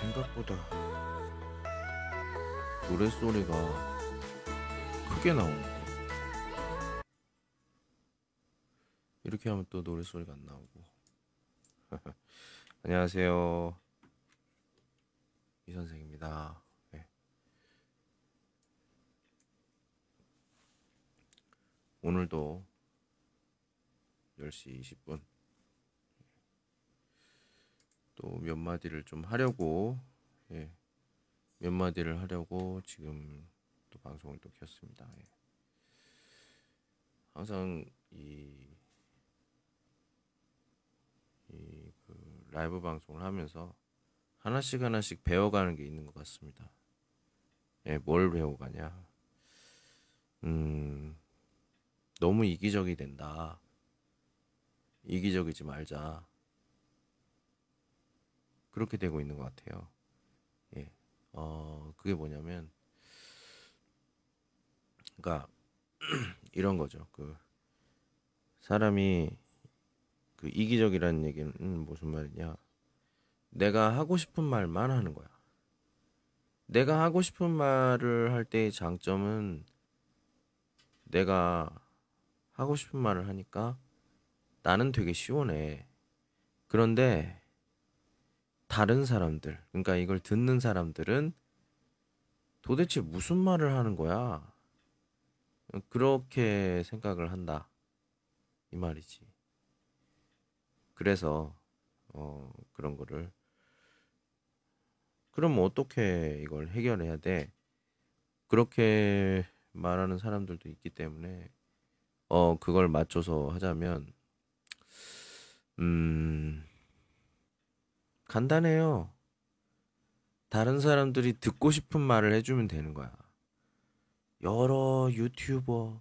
생각보다 노랫소리가 크게 나오는데 이렇게 하면 또 노랫소리가 안 나오고. 안녕하세요. 이 선생입니다. 네. 오늘도 10시 20분 또 몇 마디를 좀 하려고 예, 몇 마디를 하려고 지금 또 방송을 또 켰습니다. 예. 항상 이, 이 그 라이브 방송을 하면서 하나씩 하나씩 배워가는 게 있는 것 같습니다. 예, 뭘 배워가냐? 음, 너무 이기적이 된다. 이기적이지 말자. 그렇게 되고 있는 것 같아요. 예. 어, 그게 뭐냐면, 그러니까, 이런 거죠. 그, 사람이, 그, 이기적이라는 얘기는 무슨 말이냐. 내가 하고 싶은 말만 하는 거야. 내가 하고 싶은 말을 할 때의 장점은 내가 하고 싶은 말을 하니까 나는 되게 시원해. 그런데 다른 사람들, 그러니까 이걸 듣는 사람들은 도대체 무슨 말을 하는 거야? 그렇게 생각을 한다. 이 말이지. 그래서, 어, 그런 거를. 그럼 어떻게 이걸 해결해야 돼? 그렇게 말하는 사람들도 있기 때문에, 어, 그걸 맞춰서 하자면, 음, 간단해요. 다른 사람들이 듣고 싶은 말을 해주면 되는 거야. 여러 유튜버,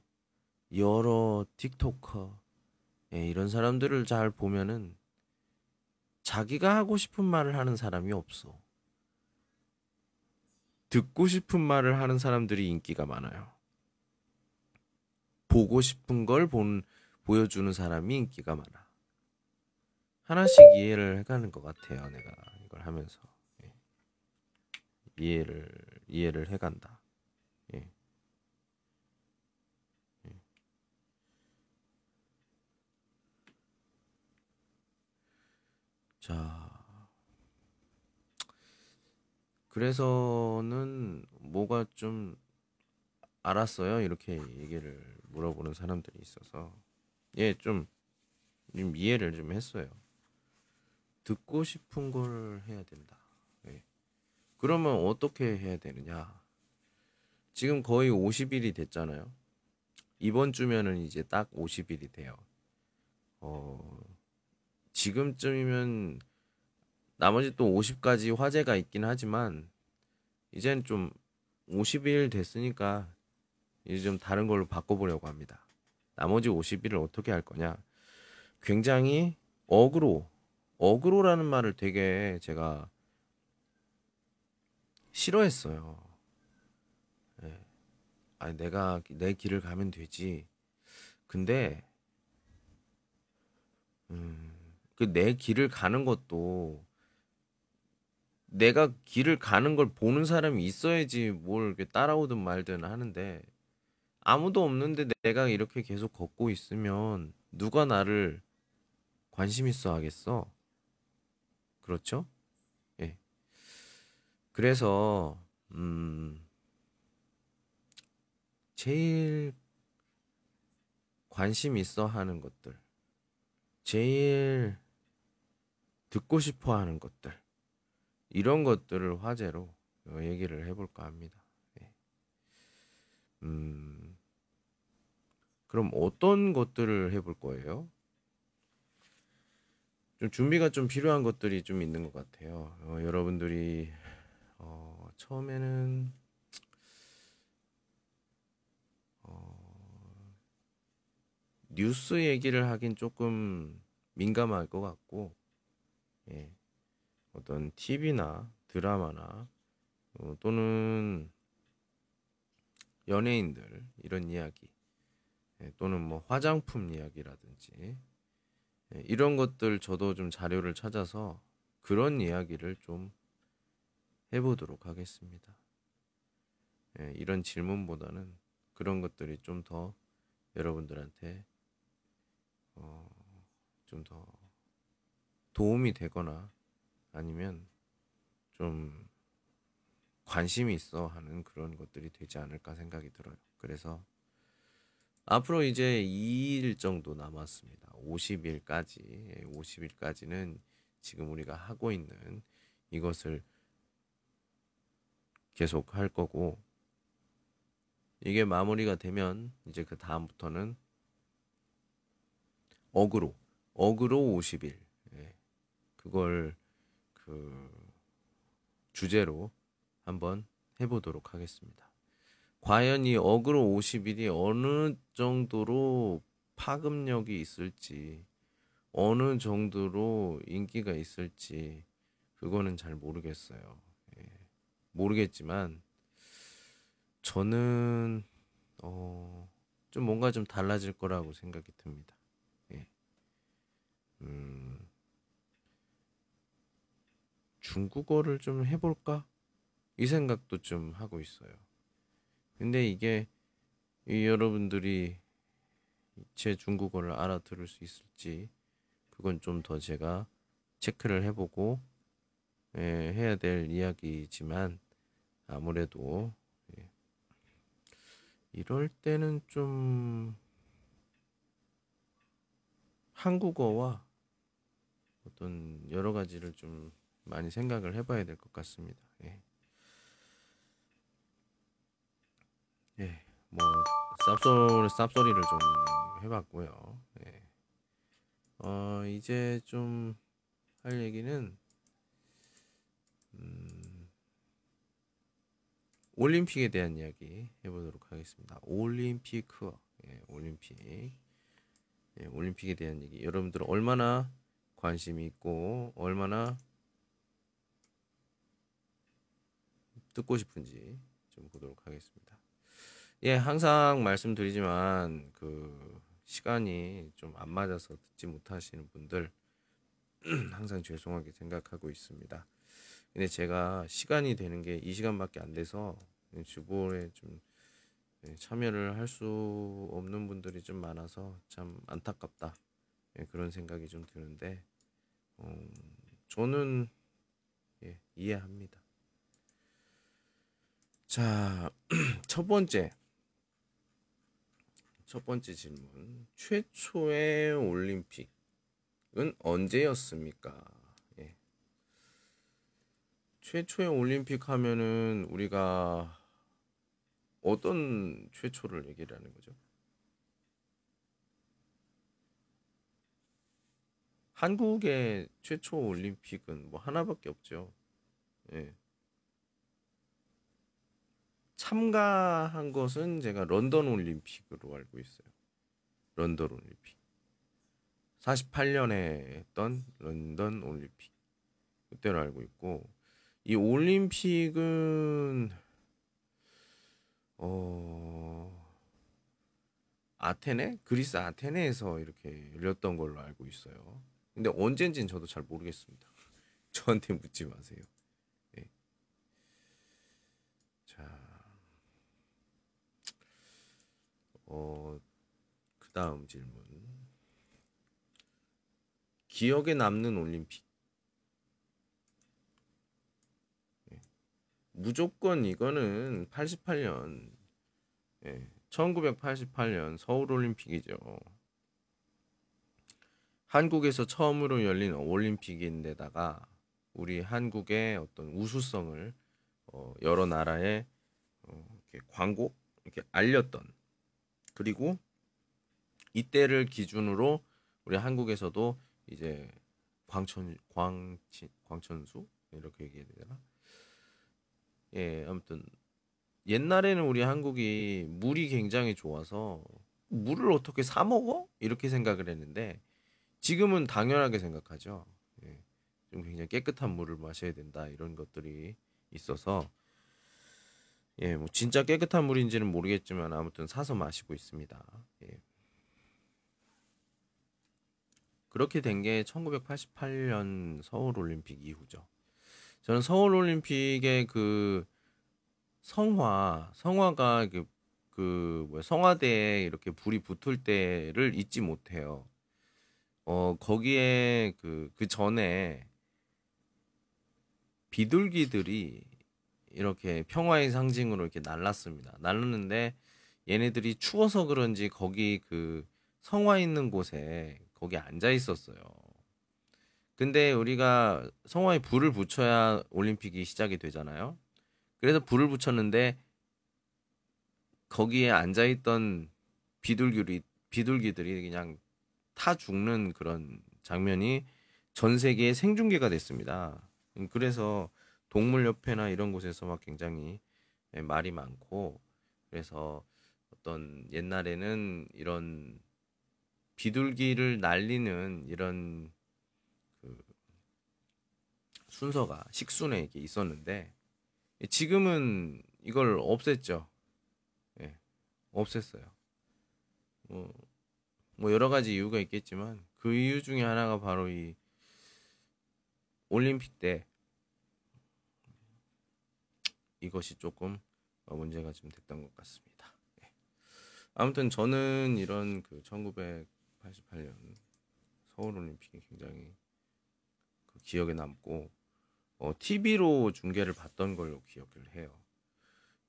여러 틱토커, 예, 이런 사람들을 잘 보면은 자기가 하고 싶은 말을 하는 사람이 없어. 듣고 싶은 말을 하는 사람들이 인기가 많아요. 보고 싶은 걸 본, 보여주는 사람이 인기가 많아. 하나씩 이해를 해가는 것 같아요. 내가 이걸 하면서 예. 이해를 이해를 해간다. 예. 예. 자, 그래서는 뭐가 좀 알았어요. 이렇게 얘기를 물어보는 사람들이 있어서 예, 좀, 좀 이해를 좀 했어요. 듣고 싶은 걸 해야 된다. 네. 그러면 어떻게 해야 되느냐? 지금 거의 50일이 됐잖아요. 이번 주면은 이제 딱 50일이 돼요. 어, 지금쯤이면 나머지 또 50가지 화제가 있긴 하지만 이젠 좀 50일 됐으니까 이제 좀 다른 걸로 바꿔보려고 합니다. 나머지 50일을 어떻게 할 거냐? 굉장히 어그로, 어그로라는 말을 되게 제가 싫어했어요. 예. 아니, 내가 내 길을 가면 되지. 근데, 음, 그 내 길을 가는 것도 내가 길을 가는 걸 보는 사람이 있어야지 뭘 따라오든 말든 하는데 아무도 없는데 내가 이렇게 계속 걷고 있으면 누가 나를 관심 있어 하겠어? 그렇죠? 예. 그래서 음 제일 관심 있어 하는 것들 제일 듣고 싶어 하는 것들 이런 것들을 화제로 얘기를 해볼까 합니다. 예. 음, 그럼 어떤 것들을 해볼 거예요? 좀 준비가 좀 필요한 것들이 좀 있는 것 같아요. 어, 여러분들이 어, 처음에는 어, 뉴스 얘기를 하긴 조금 민감할 것 같고, 예. 어떤 TV나 드라마나 어, 또는 연예인들 이런 이야기 예, 또는 뭐 화장품 이야기라든지 예, 이런 것들 저도 좀 자료를 찾아서 그런 이야기를 좀 해보도록 하겠습니다. 예, 이런 질문보다는 그런 것들이 좀 더 여러분들한테 어, 좀 더 도움이 되거나 아니면 좀 관심이 있어 하는 그런 것들이 되지 않을까 생각이 들어요. 그래서 앞으로 이제 2일 정도 남았습니다. 50일까지. 50일까지는 지금 우리가 하고 있는 이것을 계속 할 거고 이게 마무리가 되면 이제 그 다음부터는 어그로 어그로 50일 예. 그걸 그 주제로 한번 해보도록 하겠습니다. 과연 이 어그로 50일이 어느 정도로 파급력이 있을지 어느 정도로 인기가 있을지 그거는 잘 모르겠어요. 예. 모르겠지만 저는 어, 좀 뭔가 좀 달라질 거라고 생각이 듭니다. 예. 음, 중국어를 좀 해볼까? 이 생각도 좀 하고 있어요. 근데 이게 이 여러분들이 제 중국어를 알아들을 수 있을지 그건 좀 더 제가 체크를 해보고 예, 해야 될 이야기지만 아무래도 예, 이럴 때는 좀 한국어와 어떤 여러 가지를 좀 많이 생각을 해봐야 될 것 같습니다. 예. 예, 뭐 쌉소리 쌉소리를 좀 해봤고요. 예. 어 이제 좀 할 얘기는 음, 올림픽에 대한 이야기 해보도록 하겠습니다. 올림픽, 예, 올림픽, 예, 올림픽에 대한 얘기. 여러분들 얼마나 관심이 있고 얼마나 듣고 싶은지 좀 보도록 하겠습니다. 예, 항상 말씀드리지만 그 시간이 좀 안 맞아서 듣지 못하시는 분들 항상 죄송하게 생각하고 있습니다. 근데 제가 시간이 되는 게 이 시간밖에 안 돼서 주보에 좀 예, 참여를 할 수 없는 분들이 좀 많아서 참 안타깝다 예, 그런 생각이 좀 드는데 어, 저는 예, 이해합니다. 자, 첫 번째 첫 번째 질문. 최초의 올림픽은 언제였습니까? 예. 최초의 올림픽 하면은 우리가 어떤 최초를 얘기를 하는 거죠? 한국의 최초 올림픽은 뭐 하나밖에 없죠. 예. 참가한 것은 제가 런던 올림픽으로 알고 있어요. 런던 올림픽. 48년에 했던 런던 올림픽. 그때로 알고 있고 이 올림픽은 어 아테네? 그리스 아테네에서 이렇게 열렸던 걸로 알고 있어요. 근데 언젠지는 저도 잘 모르겠습니다. 저한테 묻지 마세요. 네. 자, 어, 그 다음 질문. 기억에 남는 올림픽. 예. 무조건 이거는 88년, 예, 1988년 서울 올림픽이죠. 한국에서 처음으로 열린 올림픽인데다가 우리 한국의 어떤 우수성을 어, 여러 나라에 어, 광고 이렇게 알렸던 그리고 이때를 기준으로 우리 한국에서도 이제 광천 광치 광천수 이렇게 얘기해야 되나? 예, 아무튼 옛날에는 우리 한국이 물이 굉장히 좋아서 물을 어떻게 사 먹어? 이렇게 생각을 했는데 지금은 당연하게 생각하죠. 예, 좀 굉장히 깨끗한 물을 마셔야 된다 이런 것들이 있어서 예, 뭐 진짜 깨끗한 물인지는 모르겠지만 아무튼 사서 마시고 있습니다. 예. 그렇게 된 게 1988년 서울 올림픽 이후죠. 저는 서울 올림픽의 그 성화, 성화가 그, 그 뭐야, 성화대에 이렇게 불이 붙을 때를 잊지 못해요. 어, 거기에 그, 그 전에 비둘기들이 이렇게 평화의 상징으로 이렇게 날랐습니다. 날랐는데 얘네들이 추워서 그런지 거기 그 성화 있는 곳에 거기 앉아 있었어요. 근데 우리가 성화에 불을 붙여야 올림픽이 시작이 되잖아요. 그래서 불을 붙였는데 거기에 앉아 있던 비둘기들이 비둘기들이 그냥 타 죽는 그런 장면이 전 세계에 생중계가 됐습니다. 그래서 동물협회나 이런 곳에서 막 굉장히 예, 말이 많고 그래서 어떤 옛날에는 이런 비둘기를 날리는 이런 그 순서가 식순에 이렇게 있었는데 지금은 이걸 없앴죠. 예, 없앴어요. 뭐, 뭐 여러 가지 이유가 있겠지만 그 이유 중에 하나가 바로 이 올림픽 때 이것이 조금 문제가 좀 됐던 것 같습니다. 예. 아무튼 저는 이런 그 1988년 서울 올림픽이 굉장히 그 기억에 남고 어, TV로 중계를 봤던 걸로 기억을 해요.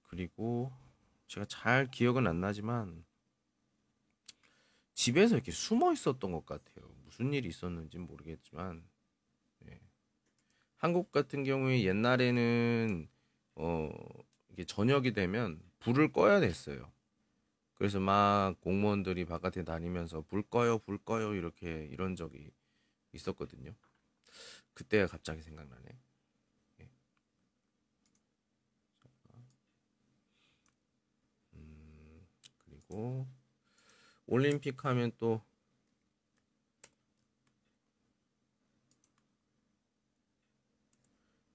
그리고 제가 잘 기억은 안 나지만 집에서 이렇게 숨어 있었던 것 같아요. 무슨 일이 있었는지 모르겠지만 예. 한국 같은 경우에 옛날에는 어 이게 저녁이 되면 불을 꺼야 됐어요. 그래서 막 공무원들이 바깥에 다니면서 불 꺼요, 불 꺼요 이렇게 이런 적이 있었거든요. 그때가 갑자기 생각나네. 예. 음, 그리고 올림픽 하면 또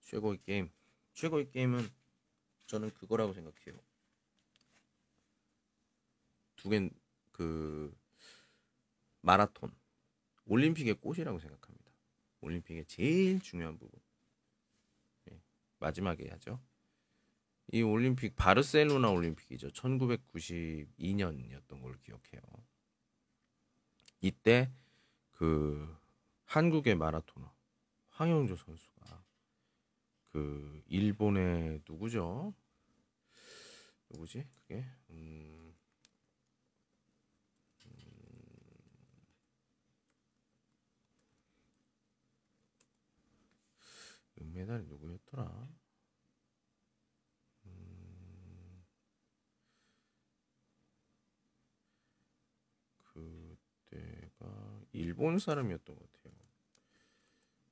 최고의 게임. 최고의 게임은 저는 그거라고 생각해요. 두 개는 그 마라톤. 올림픽의 꽃이라고 생각합니다. 올림픽의 제일 중요한 부분. 네, 마지막에 하죠. 이 올림픽 바르셀로나 올림픽이죠. 1992년이었던 걸 기억해요. 이때 그 한국의 마라토너 황영조 선수가 그 일본의 누구죠? 누구지? 그게 음, 음, 은메달이 누구였더라? 음, 그때가 일본 사람이었던 것 같아요.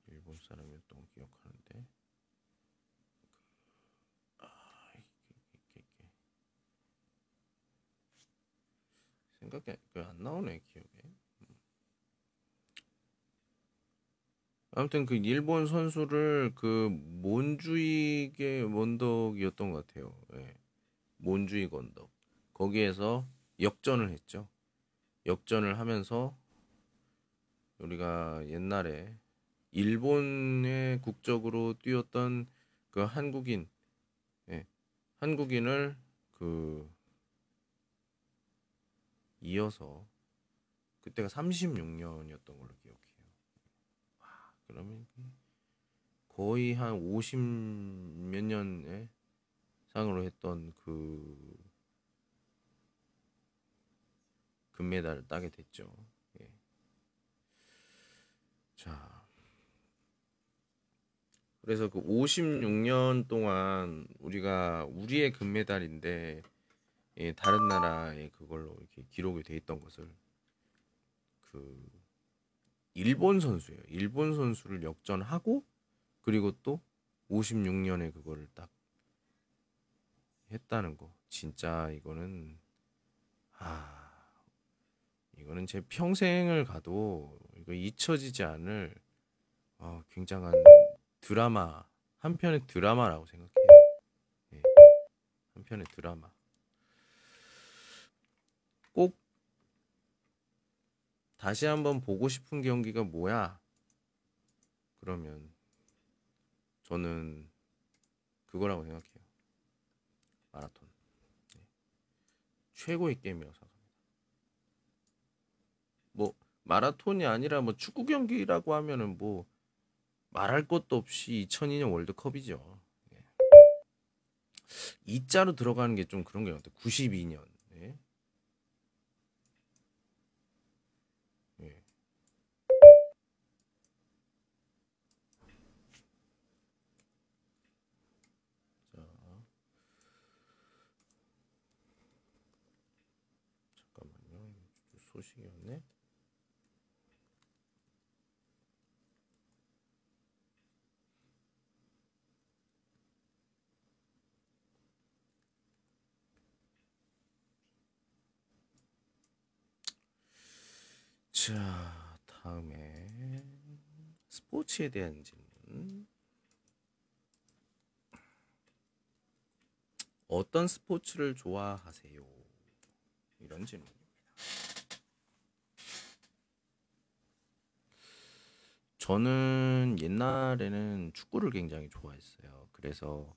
일본 사람이었던 거 기억하는데. 생각이 그안 나오네 기억에. 아무튼 그 일본 선수를 그 몬주이게 원덕이었던 것 같아요. 예. 몬주이 건덕 거기에서 역전을 했죠. 역전을 하면서 우리가 옛날에 일본의 국적으로 뛰었던 그 한국인, 예. 한국인을 그 이어서 그때가 36년이었던 걸로 기억해요. 와, 그러면 거의 한 50 몇 년에 상으로 했던 그 금메달을 따게 됐죠. 예. 자, 그래서 그 56년 동안 우리가 우리의 금메달인데 예, 다른 나라의 그걸로 이렇게 기록이 돼 있던 것을 그 일본 선수예요. 일본 선수를 역전하고 그리고 또 56년에 그거를 딱 했다는 거. 진짜 이거는 아 이거는 제 평생을 가도 이거 잊혀지지 않을 어, 굉장한 드라마 한 편의 드라마라고 생각해요. 예, 한 편의 드라마. 꼭 다시 한번 보고 싶은 경기가 뭐야? 그러면 저는 그거라고 생각해요. 마라톤. 네. 최고의. 뭐 마라톤이 아니라 뭐 축구 경기라고 하면은 뭐 말할 것도 없이 2002년 월드컵이죠. 예. 이자로 들어가는 게 좀 그런 게 같아요. 92년. 예. 예. 자. 잠깐만요. 소식이었네. 자, 다음에 스포츠에 대한 질문. 어떤 스포츠를 좋아하세요? 이런 질문입니다. 저는 옛날에는 축구를 굉장히 좋아했어요. 그래서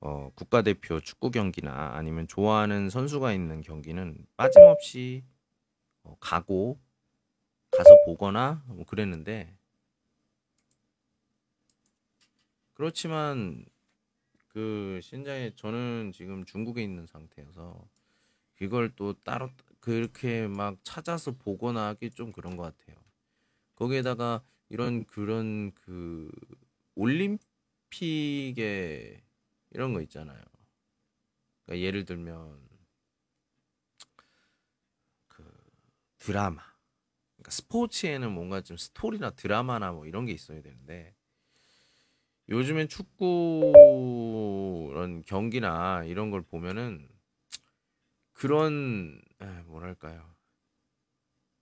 어, 국가대표 축구 경기나 아니면 좋아하는 선수가 있는 경기는 빠짐없이 어, 가고 가서 보거나 뭐 그랬는데 그렇지만 그 신장에 저는 지금 중국에 있는 상태여서 그걸 또 따로 그렇게 막 찾아서 보거나 하기 좀 그런 것 같아요. 거기에다가 이런 그런 그 올림픽에 이런 거 있잖아요. 그러니까 예를 들면 그 드라마 그러니까 스포츠에는 뭔가 좀 스토리나 드라마나 뭐 이런 게 있어야 되는데 요즘엔 축구 이런 경기나 이런 걸 보면은 그런 에, 뭐랄까요?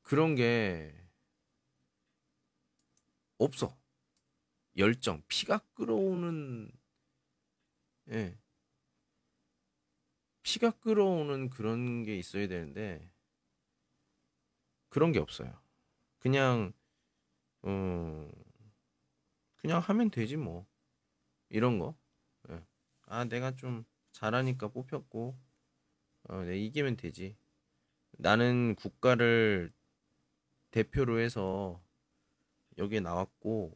그런 게 없어. 열정 피가 끓어오는 예. 피가 끓어오는 그런 게 있어야 되는데 그런 게 없어요. 그냥 어 그냥 하면 되지 뭐 이런 거. 예. 아 내가 좀 잘하니까 뽑혔고 어, 내 이기면 되지. 나는 국가를 대표로 해서 여기에 나왔고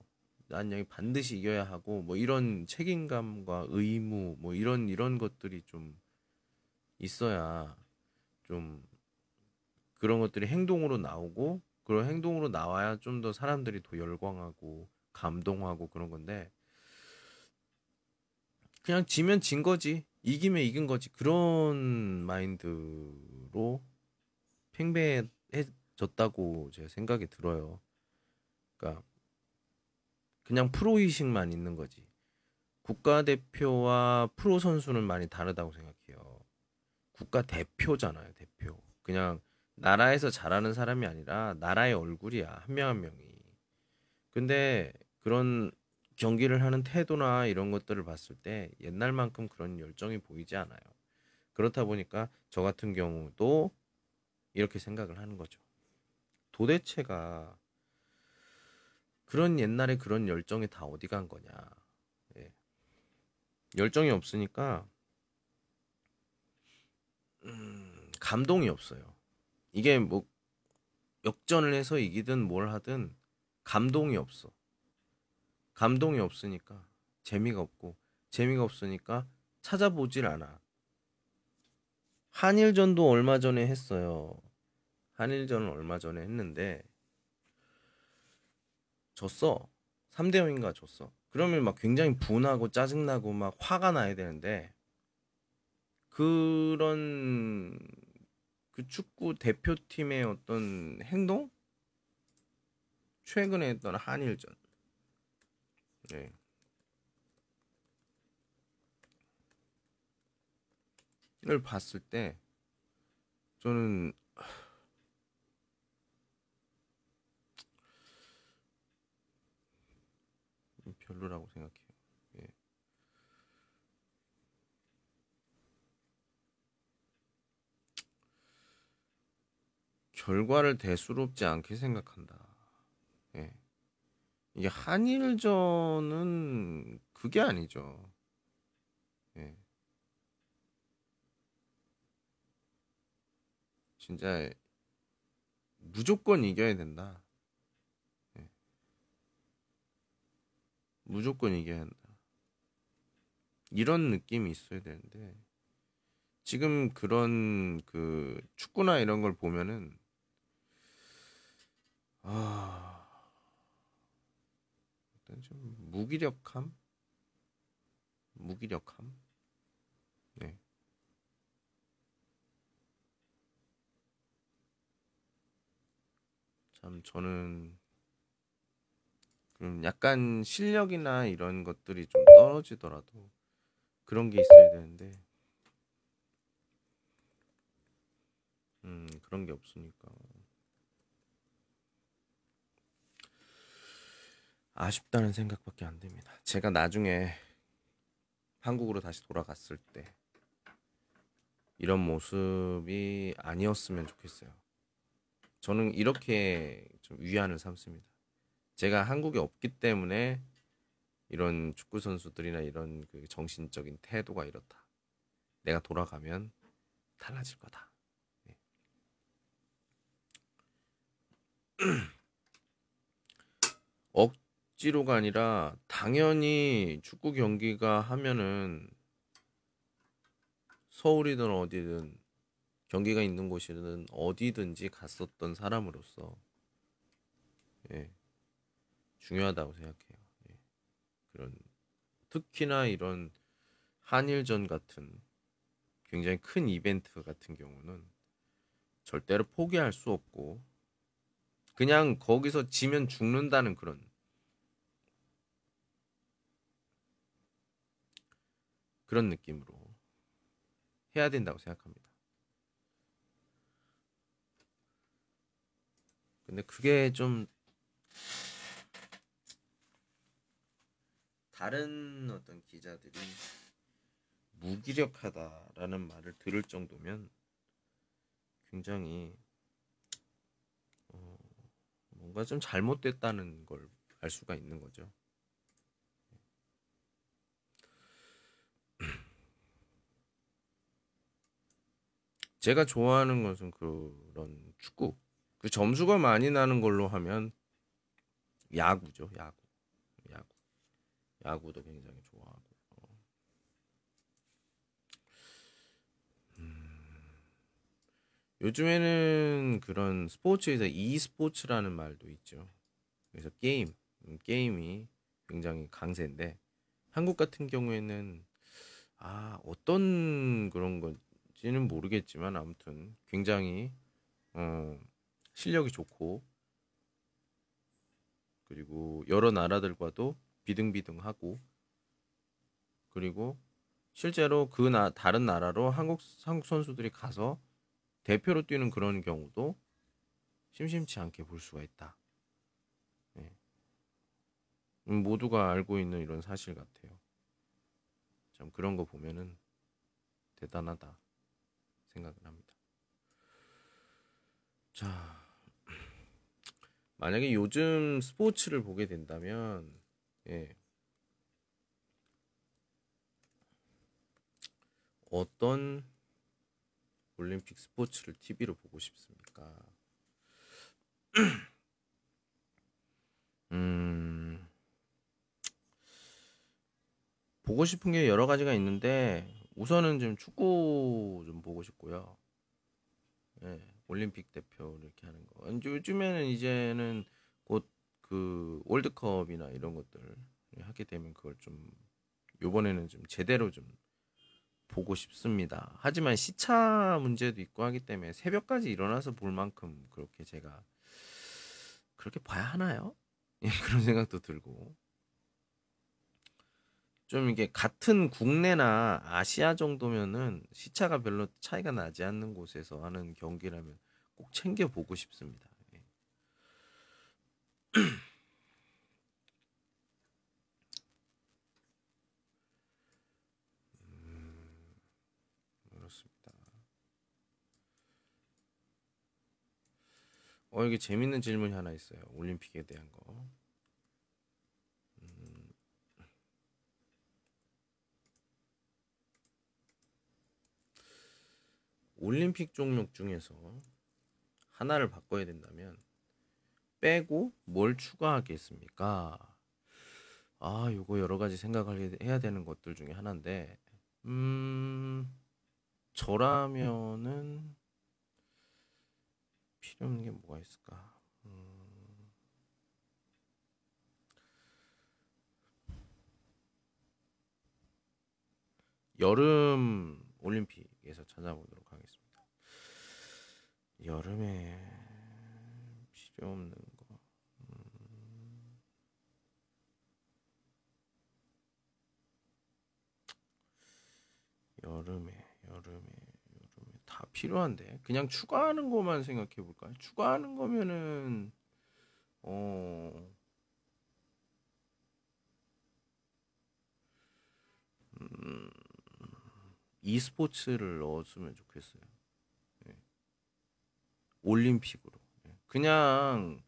난 여기 반드시 이겨야 하고 뭐 이런 책임감과 의무 뭐 이런 이런 것들이 좀 있어야 좀 그런 것들이 행동으로 나오고 그런 행동으로 나와야 좀 더 사람들이 더 열광하고 감동하고 그런 건데 그냥 지면 진 거지 이기면 이긴 거지 그런 마인드로 팽배해졌다고 제 생각이 들어요. 그러니까 그냥 프로 의식만 있는 거지. 국가대표와 프로 선수는 많이 다르다고 생각해요. 국가대표잖아요, 대표. 그냥 나라에서 잘하는 사람이 아니라 나라의 얼굴이야, 한 명 한 명이. 근데 그런 경기를 하는 태도나 이런 것들을 봤을 때 옛날만큼 그런 열정이 보이지 않아요. 그렇다 보니까 저 같은 경우도 이렇게 생각을 하는 거죠. 도대체가 그런 옛날에 그런 열정이 다 어디 간 거냐. 예. 열정이 없으니까 음, 감동이 없어요. 이게 뭐 역전을 해서 이기든 뭘 하든 감동이 없어. 감동이 없으니까 재미가 없고 재미가 없으니까 찾아보질 않아. 한일전도 얼마 전에 했어요. 한일전을 얼마 전에 했는데 졌어. 3대 0인가 졌어. 그러면 막 굉장히 분하고 짜증나고 막 화가 나야 되는데 그런 그 축구 대표팀의 어떤 행동? 최근에 했던 한일전. 네. 을 봤을 때 저는 별로라고 생각해 결과를 대수롭지 않게 생각한다. 예. 이게 한일전은 그게 아니죠. 예. 진짜 무조건 이겨야 된다. 예. 무조건 이겨야 한다. 이런 느낌이 있어야 되는데 지금 그런 그 축구나 이런 걸 보면은 아. 일단 좀 무기력함? 무기력함? 네. 참 저는 그럼 약간 실력이나 이런 것들이 좀 떨어지더라도 그런 게 있어야 되는데 음 그런 게 없으니까 아쉽다는 생각밖에 안 듭니다. 제가 나중에 한국으로 다시 돌아갔을 때 이런 모습이 아니었으면 좋겠어요. 저는 이렇게 좀 위안을 삼습니다. 제가 한국에 없기 때문에 이런 축구 선수들이나 이런 그 정신적인 태도가 이렇다. 내가 돌아가면 달라질 거다. 네. 억지 로가 아니라 당연히 축구 경기가 하면은 서울이든 어디든 경기가 있는 곳이든 어디든지 갔었던 사람으로서 예, 중요하다고 생각해요. 예, 그런 특히나 이런 한일전 같은 굉장히 큰 이벤트 같은 경우는 절대로 포기할 수 없고 그냥 거기서 지면 죽는다는 그런 그런 느낌으로 해야 된다고 생각합니다. 근데 그게 좀 다른 어떤 기자들이 무기력하다라는 말을 들을 정도면 굉장히 어, 뭔가 좀 잘못됐다는 걸 알 수가 있는 거죠. 제가 좋아하는 것은 그런 축구. 그 점수가 많이 나는 걸로 하면 야구죠, 야구. 야구. 야구도 굉장히 좋아하고. 음, 요즘에는 그런 스포츠에서 e스포츠라는 말도 있죠. 그래서 게임, 음, 게임이 굉장히 강세인데 한국 같은 경우에는 아 어떤 그런 건 지는 모르겠지만 아무튼 굉장히 어, 실력이 좋고 그리고 여러 나라들과도 비등비등하고 그리고 실제로 그 나, 다른 나라로 한국 한국 선수들이 가서 대표로 뛰는 그런 경우도 심심치 않게 볼 수가 있다. 네. 모두가 알고 있는 이런 사실 같아요. 참 그런 거 보면은 대단하다 생각을 합니다. 자, 만약에 요즘 스포츠를 보게 된다면, 예, 어떤 올림픽 스포츠를 TV로 보고 싶습니까? 음, 보고 싶은 게 여러 가지가 있는데 우선은 좀 축구 좀 보고 싶고요. 예, 올림픽 대표 이렇게 하는 거. 요즘에는 이제는 곧 그 월드컵이나 이런 것들 하게 되면 그걸 좀 요번에는 좀 제대로 좀 보고 싶습니다. 하지만 시차 문제도 있고 하기 때문에 새벽까지 일어나서 볼 만큼 그렇게 제가 그렇게 봐야 하나요? 예, 그런 생각도 들고 좀 이게 같은 국내나 아시아 정도면은 시차가 별로 차이가 나지 않는 곳에서 하는 경기라면 꼭 챙겨 보고 싶습니다. 예. 음, 그렇습니다. 어, 이게 재밌는 질문이 하나 있어요. 올림픽에 대한 거. 올림픽 종목 중에서 하나를 바꿔야 된다면 빼고 뭘 추가하겠습니까? 아, 요거 여러 가지 생각을 해야 되는 것들 중에 하나인데, 음, 저라면은 필요 없는 게 뭐가 있을까? 음, 여름 올림픽에서 찾아보도록. 여름에 필요 없는 거. 음, 여름에 여름에 여름에 다 필요한데 그냥 추가하는 것만 생각해 볼까요? 추가하는 거면은 어 음, e스포츠를 넣었으면 좋겠어요. 예. 올림픽으로. 예. 그냥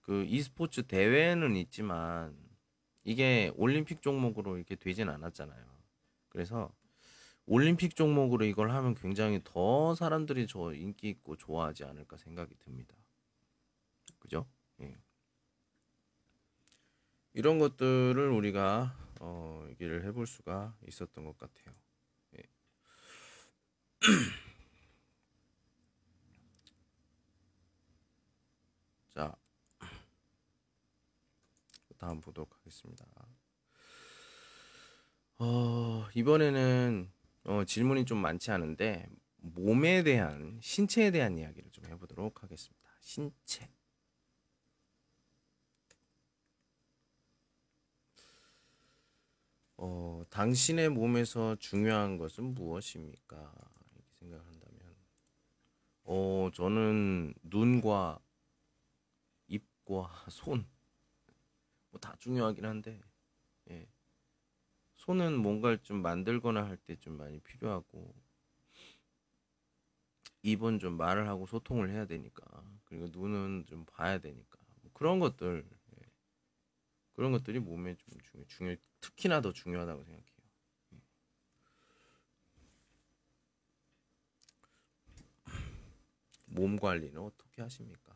그 e스포츠 대회는 있지만 이게 올림픽 종목으로 이렇게 되진 않았잖아요. 그래서 올림픽 종목으로 이걸 하면 굉장히 더 사람들이 저 인기 있고 좋아하지 않을까 생각이 듭니다. 그죠? 예. 이런 것들을 우리가 어, 얘기를 해볼 수가 있었던 것 같아요. 예. 자, 다음 보도록 하겠습니다. 어, 이번에는 어, 질문이 좀 많지 않은데 몸에 대한 신체에 대한 이야기를 좀 해보도록 하겠습니다. 신체. 어, 당신의 몸에서 중요한 것은 무엇입니까? 이렇게 생각한다면, 어, 저는 눈과 입과 손, 뭐 다 중요하긴 한데, 예. 손은 뭔가를 좀 만들거나 할 때 좀 많이 필요하고, 입은 좀 말을 하고 소통을 해야 되니까, 그리고 눈은 좀 봐야 되니까, 뭐 그런 것들, 예. 그런 것들이 몸에 좀 중요, 중요, 특히나 더 중요하다고 생각해요. 몸 관리는 어떻게 하십니까?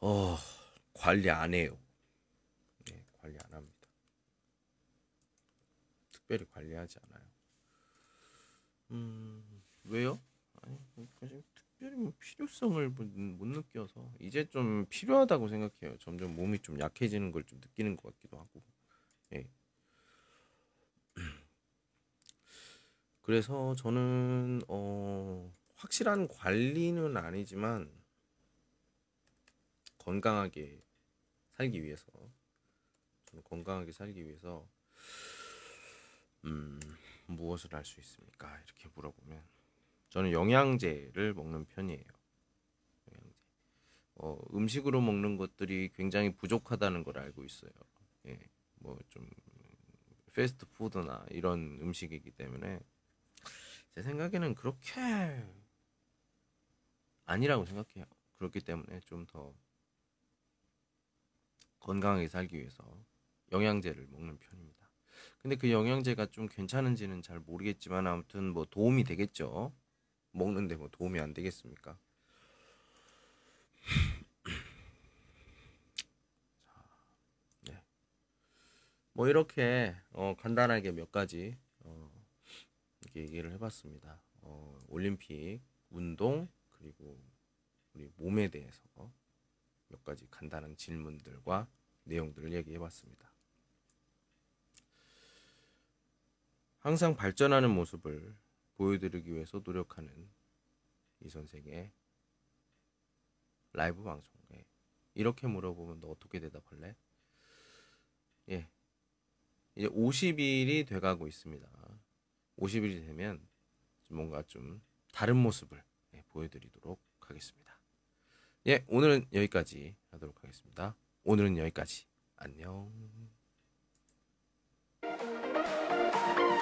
어, 관리 안 해요. 네, 관리 안 합니다. 특별히 관리하지 않아요. 음, 왜요? 아니, 그냥 특별히 뭐 필요성을 못, 못 느껴서 이제 좀 필요하다고 생각해요. 점점 몸이 좀 약해지는 걸 좀 느끼는 것 같기도 하고. 예. 그래서 저는 어, 확실한 관리는 아니지만 건강하게 살기 위해서 저는 건강하게 살기 위해서 음, 무엇을 할 수 있습니까? 이렇게 물어보면 저는 영양제를 먹는 편이에요. 영양제. 어, 음식으로 먹는 것들이 굉장히 부족하다는 걸 알고 있어요. 예, 뭐 좀 패스트푸드나 이런 음식이기 때문에 제 생각에는 그렇게 아니라고 생각해요. 그렇기 때문에 좀 더 건강하게 살기 위해서 영양제를 먹는 편입니다. 근데 그 영양제가 좀 괜찮은지는 잘 모르겠지만 아무튼 뭐 도움이 되겠죠. 먹는데 뭐 도움이 안 되겠습니까? 네. 뭐 이렇게 어, 간단하게 몇 가지 어, 이렇게 얘기를 해봤습니다. 어, 올림픽, 운동 그리고 우리 몸에 대해서 몇 가지 간단한 질문들과 내용들을 얘기해봤습니다. 항상 발전하는 모습을 보여드리기 위해서 노력하는 이 선생의 라이브 방송에 이렇게 물어보면 너 어떻게 대답할래? 예. 이제 50일이 돼가고 있습니다. 50일이 되면 뭔가 좀 다른 모습을 예, 보여드리도록 하겠습니다. 예, 오늘은 여기까지 하도록 하겠습니다. 오늘은 여기까지. 안녕.